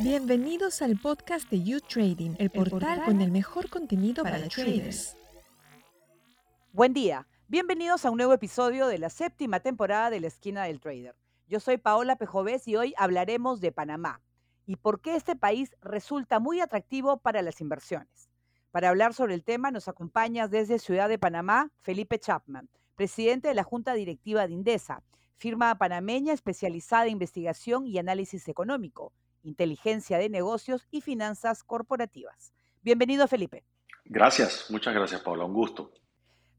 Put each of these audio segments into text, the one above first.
Bienvenidos al podcast de You Trading, el portal con el mejor contenido para, traders. Buen día, bienvenidos a un nuevo episodio de la séptima temporada de la esquina del trader. Yo soy Paola Pejovés y hoy hablaremos de Panamá y por qué este país resulta muy atractivo para las inversiones. Para hablar sobre el tema nos acompaña desde Ciudad de Panamá Felipe Chapman, presidente de la Junta Directiva de Indesa, firma panameña especializada en investigación y análisis económico, inteligencia de negocios y finanzas corporativas. Bienvenido, Felipe. Gracias, muchas gracias, Paula, un gusto.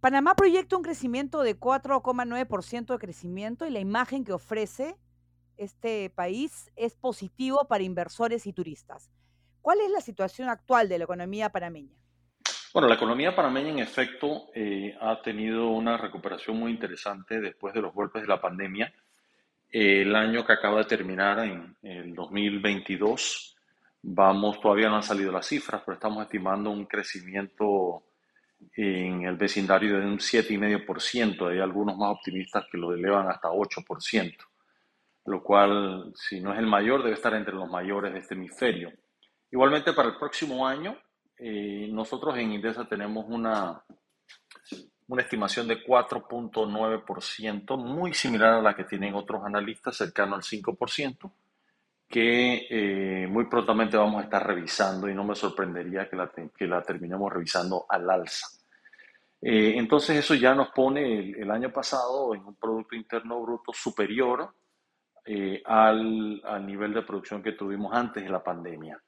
Panamá proyecta un crecimiento de 4,9% de crecimiento y la imagen que ofrece este país es positivo para inversores y turistas. ¿Cuál es la situación actual de la economía panameña? Bueno, la economía panameña en efecto eh, ha tenido una recuperación muy interesante después de los golpes de la pandemia. el año que acaba de terminar, en el 2022, vamos, todavía no han salido las cifras, pero estamos estimando un crecimiento en el vecindario de un 7,5%. Hay algunos más optimistas que lo elevan hasta 8%, lo cual, si no es el mayor, debe estar entre los mayores de este hemisferio. Igualmente, para el próximo año, eh, nosotros en Indesa tenemos una, una estimación de 4.9%, muy similar a la que tienen otros analistas, cercano al 5%, que eh, muy prontamente vamos a estar revisando y no me sorprendería que la, que la terminemos revisando al alza. Eh, entonces eso ya nos pone el, año pasado en un Producto Interno Bruto superior al, al nivel de producción que tuvimos antes de la pandemia.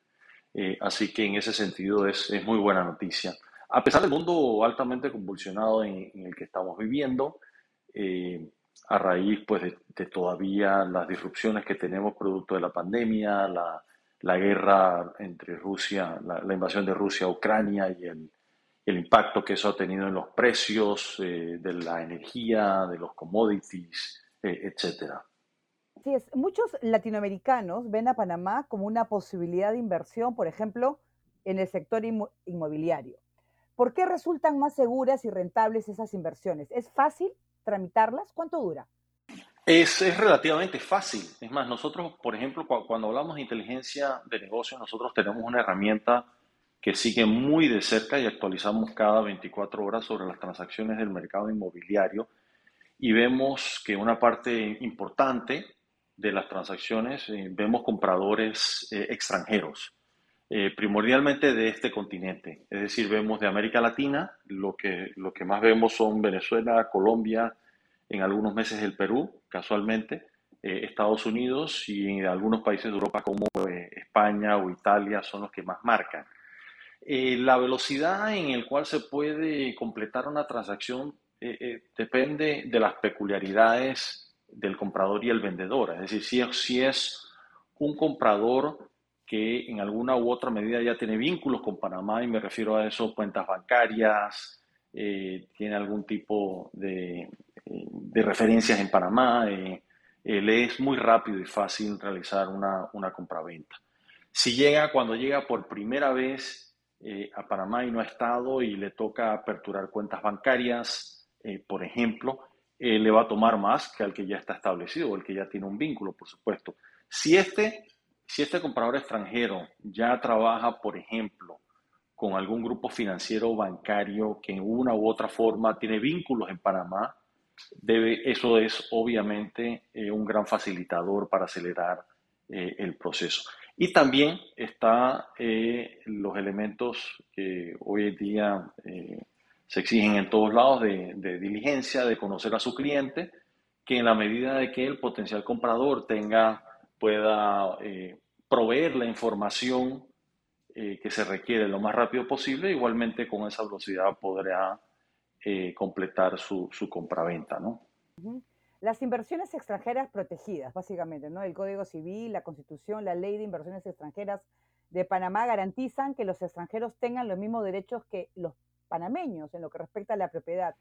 Eh, así que en ese sentido es, es, muy buena noticia. A pesar del mundo altamente convulsionado en, el que estamos viviendo, eh, a raíz pues, de, todavía las disrupciones que tenemos producto de la pandemia, la, la guerra entre Rusia, la, invasión de Rusia a Ucrania y el, el, impacto que eso ha tenido en los precios eh, de la energía, de los commodities, etcétera. Es. Muchos latinoamericanos ven a Panamá como una posibilidad de inversión, por ejemplo, en el sector inmobiliario. ¿Por qué resultan más seguras y rentables esas inversiones? ¿Es fácil tramitarlas? ¿Cuánto dura? Es, es, relativamente fácil. Es más, nosotros, por ejemplo, cuando hablamos de inteligencia de negocios, nosotros tenemos una herramienta que sigue muy de cerca y actualizamos cada 24 horas sobre las transacciones del mercado inmobiliario y vemos que una parte importante de las transacciones eh, vemos compradores eh, extranjeros, eh, primordialmente de este continente. Es decir, vemos de América Latina, lo que, lo que más vemos son Venezuela, Colombia, en algunos meses el Perú, casualmente, Estados Unidos y en algunos países de Europa como España o Italia son los que más marcan. la velocidad en la cual se puede completar una transacción depende de las peculiaridades del comprador y el vendedor. Es decir, si es, un comprador que en alguna u otra medida ya tiene vínculos con Panamá, y me refiero a eso, cuentas bancarias, eh, tiene algún tipo de, eh, referencias en Panamá, eh, le es muy rápido y fácil realizar una, una compraventa. Si llega, cuando llega por primera vez a Panamá y no ha estado y le toca aperturar cuentas bancarias, por ejemplo, eh, le va a tomar más que al que ya está establecido o el que ya tiene un vínculo, por supuesto. Si este, si este comprador extranjero ya trabaja, por ejemplo, con algún grupo financiero o bancario que en una u otra forma tiene vínculos en Panamá, debe, eso es obviamente eh, un gran facilitador para acelerar eh, el proceso. Y también están los elementos que hoy en día se exigen en todos lados de, diligencia, de conocer a su cliente, que en la medida de que el potencial comprador tenga, pueda eh, proveer la información eh, que se requiere lo más rápido posible, igualmente con esa velocidad podrá eh, completar su, su compraventa, ¿no? Las inversiones extranjeras protegidas, básicamente, ¿no? El Código Civil, la Constitución, la Ley de Inversiones Extranjeras de Panamá garantizan que los extranjeros tengan los mismos derechos que los panameños en lo que respecta a la propiedad,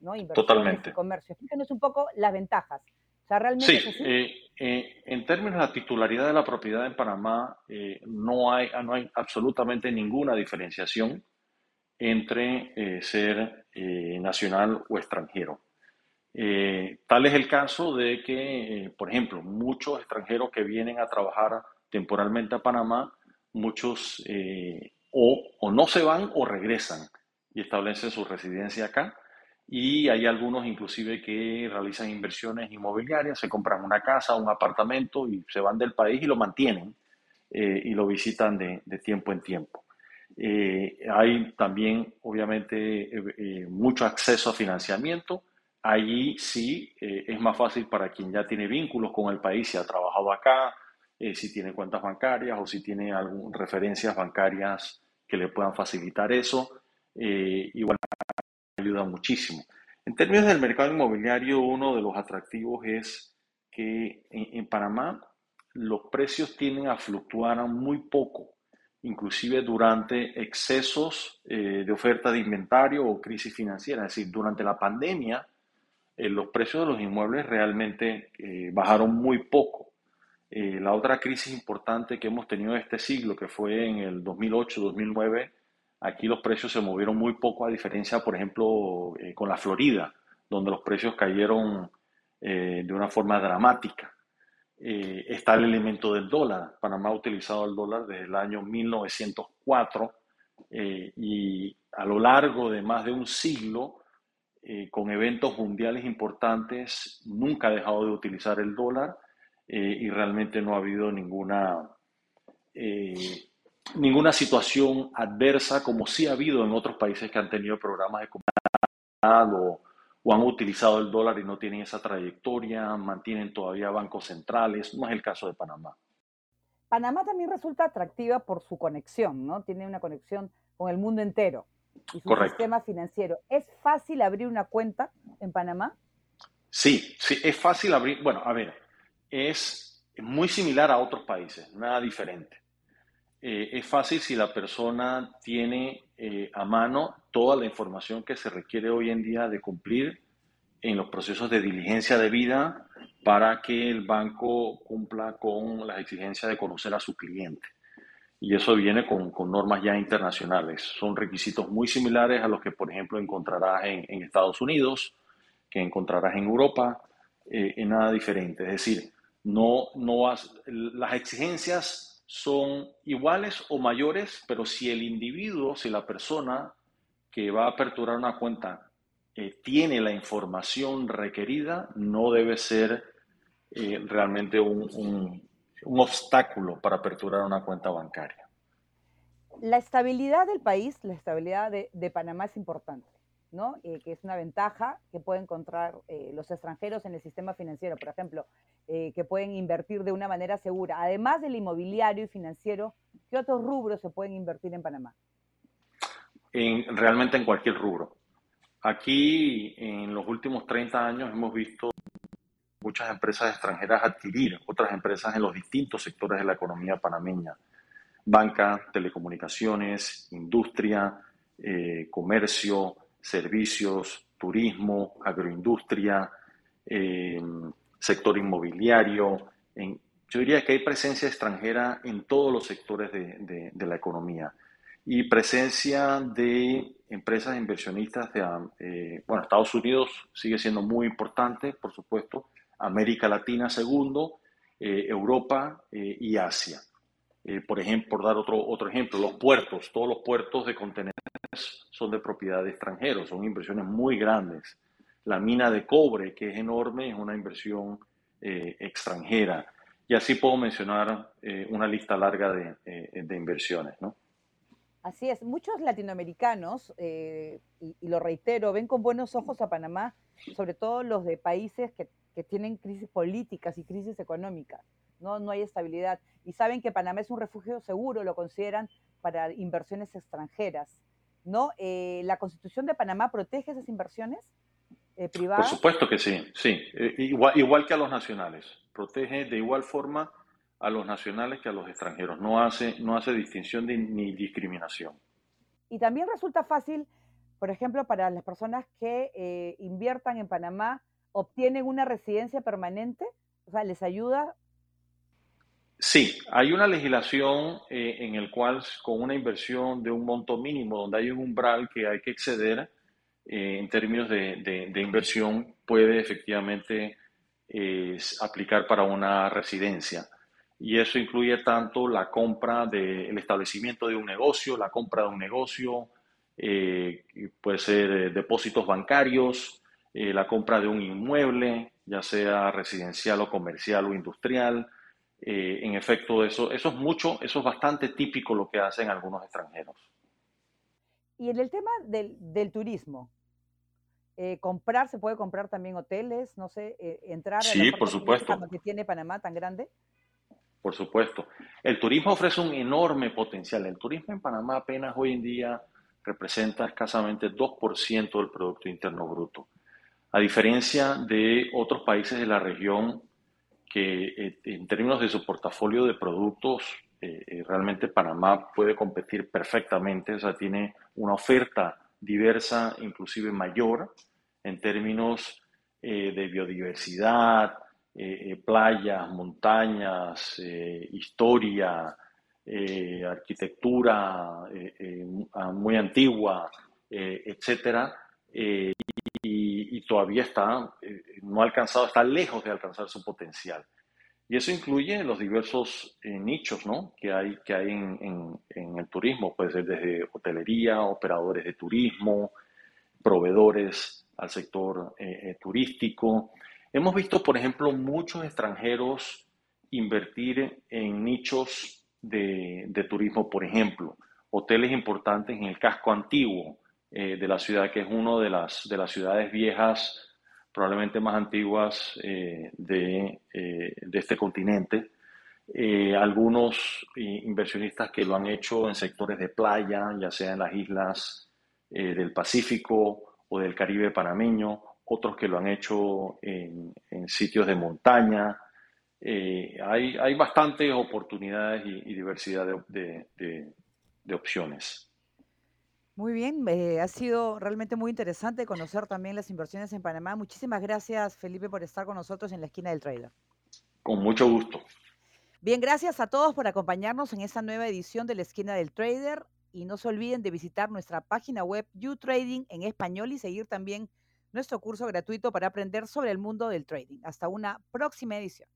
¿no? Totalmente. Y comercio. Explícanos un poco las ventajas. O sea, realmente sí, eh, eh, en términos de la titularidad de la propiedad en Panamá, eh, no, hay, no hay absolutamente ninguna diferenciación entre ser nacional o extranjero. Tal es el caso de que, por ejemplo, muchos extranjeros que vienen a trabajar temporalmente a Panamá, muchos o, o, no se van o regresan y establecen su residencia acá. Y hay algunos inclusive que realizan inversiones inmobiliarias, se compran una casa, un apartamento y se van del país y lo mantienen y lo visitan de, de tiempo en tiempo. Eh, hay también, obviamente, eh, eh, mucho acceso a financiamiento. Allí sí es más fácil para quien ya tiene vínculos con el país, si ha trabajado acá, si tiene cuentas bancarias o si tiene algún, referencias bancarias que le puedan facilitar eso. Igual ayuda muchísimo. En términos del mercado inmobiliario, uno de los atractivos es que en Panamá los precios tienden a fluctuar muy poco inclusive durante excesos eh, de oferta de inventario o crisis financiera. Es decir, durante la pandemia, eh, los precios de los inmuebles realmente eh, bajaron muy poco. la otra crisis importante que hemos tenido este siglo, que fue en el 2008-2009, aquí los precios se movieron muy poco, a diferencia, por ejemplo, con la Florida, donde los precios cayeron de una forma dramática. Eh, está el elemento del dólar. Panamá ha utilizado el dólar desde el año 1904 eh, y a lo largo de más de un siglo, eh, con eventos mundiales importantes, nunca ha dejado de utilizar el dólar y realmente no ha habido ninguna, ninguna situación adversa como sí ha habido en otros países que han tenido programas de comunidad o o han utilizado el dólar y no tienen esa trayectoria, mantienen todavía bancos centrales, no es el caso de Panamá. Panamá también resulta atractiva por su conexión, ¿no? Tiene una conexión con el mundo entero y su sistema financiero. ¿Es fácil abrir una cuenta en Panamá? Sí, sí, es fácil abrir. Bueno, a ver, es muy similar a otros países, nada diferente. Eh, es fácil si la persona tiene eh, a mano toda la información que se requiere hoy en día de cumplir en los procesos de diligencia de vida para que el banco cumpla con las exigencias de conocer a su cliente. Y eso viene con, normas ya internacionales. Son requisitos muy similares a los que, por ejemplo, encontrarás en, Estados Unidos, que encontrarás en Europa, eh, en nada diferente. Es decir, no, no las exigencias son iguales o mayores, pero si el individuo, si la persona que va a aperturar una cuenta eh, tiene la información requerida, no debe ser eh, realmente un, obstáculo para aperturar una cuenta bancaria. La estabilidad del país, la estabilidad de Panamá es importante. Eh, que es una ventaja que pueden encontrar eh, los extranjeros en el sistema financiero, por ejemplo, eh, que pueden invertir de una manera segura. Además del inmobiliario y financiero, ¿qué otros rubros se pueden invertir en Panamá? En, realmente en cualquier rubro. Aquí en los últimos 30 años hemos visto muchas empresas extranjeras adquirir otras empresas en los distintos sectores de la economía panameña. Banca, telecomunicaciones, industria, comercio, servicios, turismo, agroindustria, eh, sector inmobiliario. yo diría que hay presencia extranjera en todos los sectores de, la economía y presencia de empresas inversionistas de, eh, bueno, Estados Unidos sigue siendo muy importante, por supuesto, América Latina segundo, eh, Europa y Asia. Por ejemplo, por dar otro, otro ejemplo, los puertos, todos los puertos de contenedores son de propiedad de extranjeros, son inversiones muy grandes. La mina de cobre, que es enorme, es una inversión eh, extranjera. Y así puedo mencionar eh, una lista larga de, eh, de, inversiones, ¿no? Así es. Muchos latinoamericanos, y, y, lo reitero, ven con buenos ojos a Panamá, sobre todo los de países que, que tienen crisis políticas y crisis económicas. ¿No? no hay estabilidad. Y saben que Panamá es un refugio seguro, lo consideran para inversiones extranjeras. ¿no? Eh, ¿La Constitución de Panamá protege esas inversiones eh, privadas? Por supuesto que sí, sí, eh, igual, igual que a los nacionales. Protege de igual forma a los nacionales que a los extranjeros. No hace, no hace distinción ni discriminación. Y también resulta fácil, por ejemplo, para las personas que inviertan en Panamá, obtienen una residencia permanente, o sea, les ayuda Sí, hay una legislación eh, en el cual con una inversión de un monto mínimo, donde hay un umbral que hay que exceder, eh, en términos de, inversión puede efectivamente aplicar para una residencia. Y eso incluye tanto la compra del establecimiento de un negocio, la compra de un negocio, puede ser depósitos bancarios, la compra de un inmueble, ya sea residencial o comercial o industrial, eh, en efecto, eso, eso es mucho, eso es bastante típico lo que hacen algunos extranjeros. Y en el tema del, del turismo, eh, comprar, ¿se puede comprar también hoteles? No sé, eh, entrar sí, por supuesto. que tiene Panamá tan grande. Por supuesto. El turismo ofrece un enorme potencial. El turismo en Panamá apenas hoy en día representa escasamente 2% del Producto Interno Bruto. A diferencia de otros países de la región que eh, en términos de su portafolio de productos, eh, eh, realmente Panamá puede competir perfectamente, o sea, tiene una oferta diversa, inclusive mayor, en términos de biodiversidad, playas, montañas, historia, arquitectura muy antigua, etcétera, todavía está, eh, no ha alcanzado, está lejos de alcanzar su potencial. Y eso incluye los diversos eh, nichos ¿no? que hay, que hay en, en, el turismo, puede ser desde hotelería, operadores de turismo, proveedores al sector eh, turístico. Hemos visto, por ejemplo, muchos extranjeros invertir en nichos de, de turismo, por ejemplo, hoteles importantes en el casco antiguo, eh, de la ciudad, que es una de las, de las ciudades viejas, probablemente más antiguas eh, de, eh, de, este continente. algunos inversionistas que lo han hecho en sectores de playa, ya sea en las islas del Pacífico o del Caribe panameño, otros que lo han hecho en, en sitios de montaña. hay, hay bastantes oportunidades y, diversidad de, de, de opciones. Muy bien, eh, ha sido realmente muy interesante conocer también las inversiones en Panamá. Muchísimas gracias, Felipe, por estar con nosotros en la esquina del trader. Con mucho gusto. Bien, gracias a todos por acompañarnos en esta nueva edición de la esquina del trader y no se olviden de visitar nuestra página web YouTrading en español y seguir también nuestro curso gratuito para aprender sobre el mundo del trading. Hasta una próxima edición.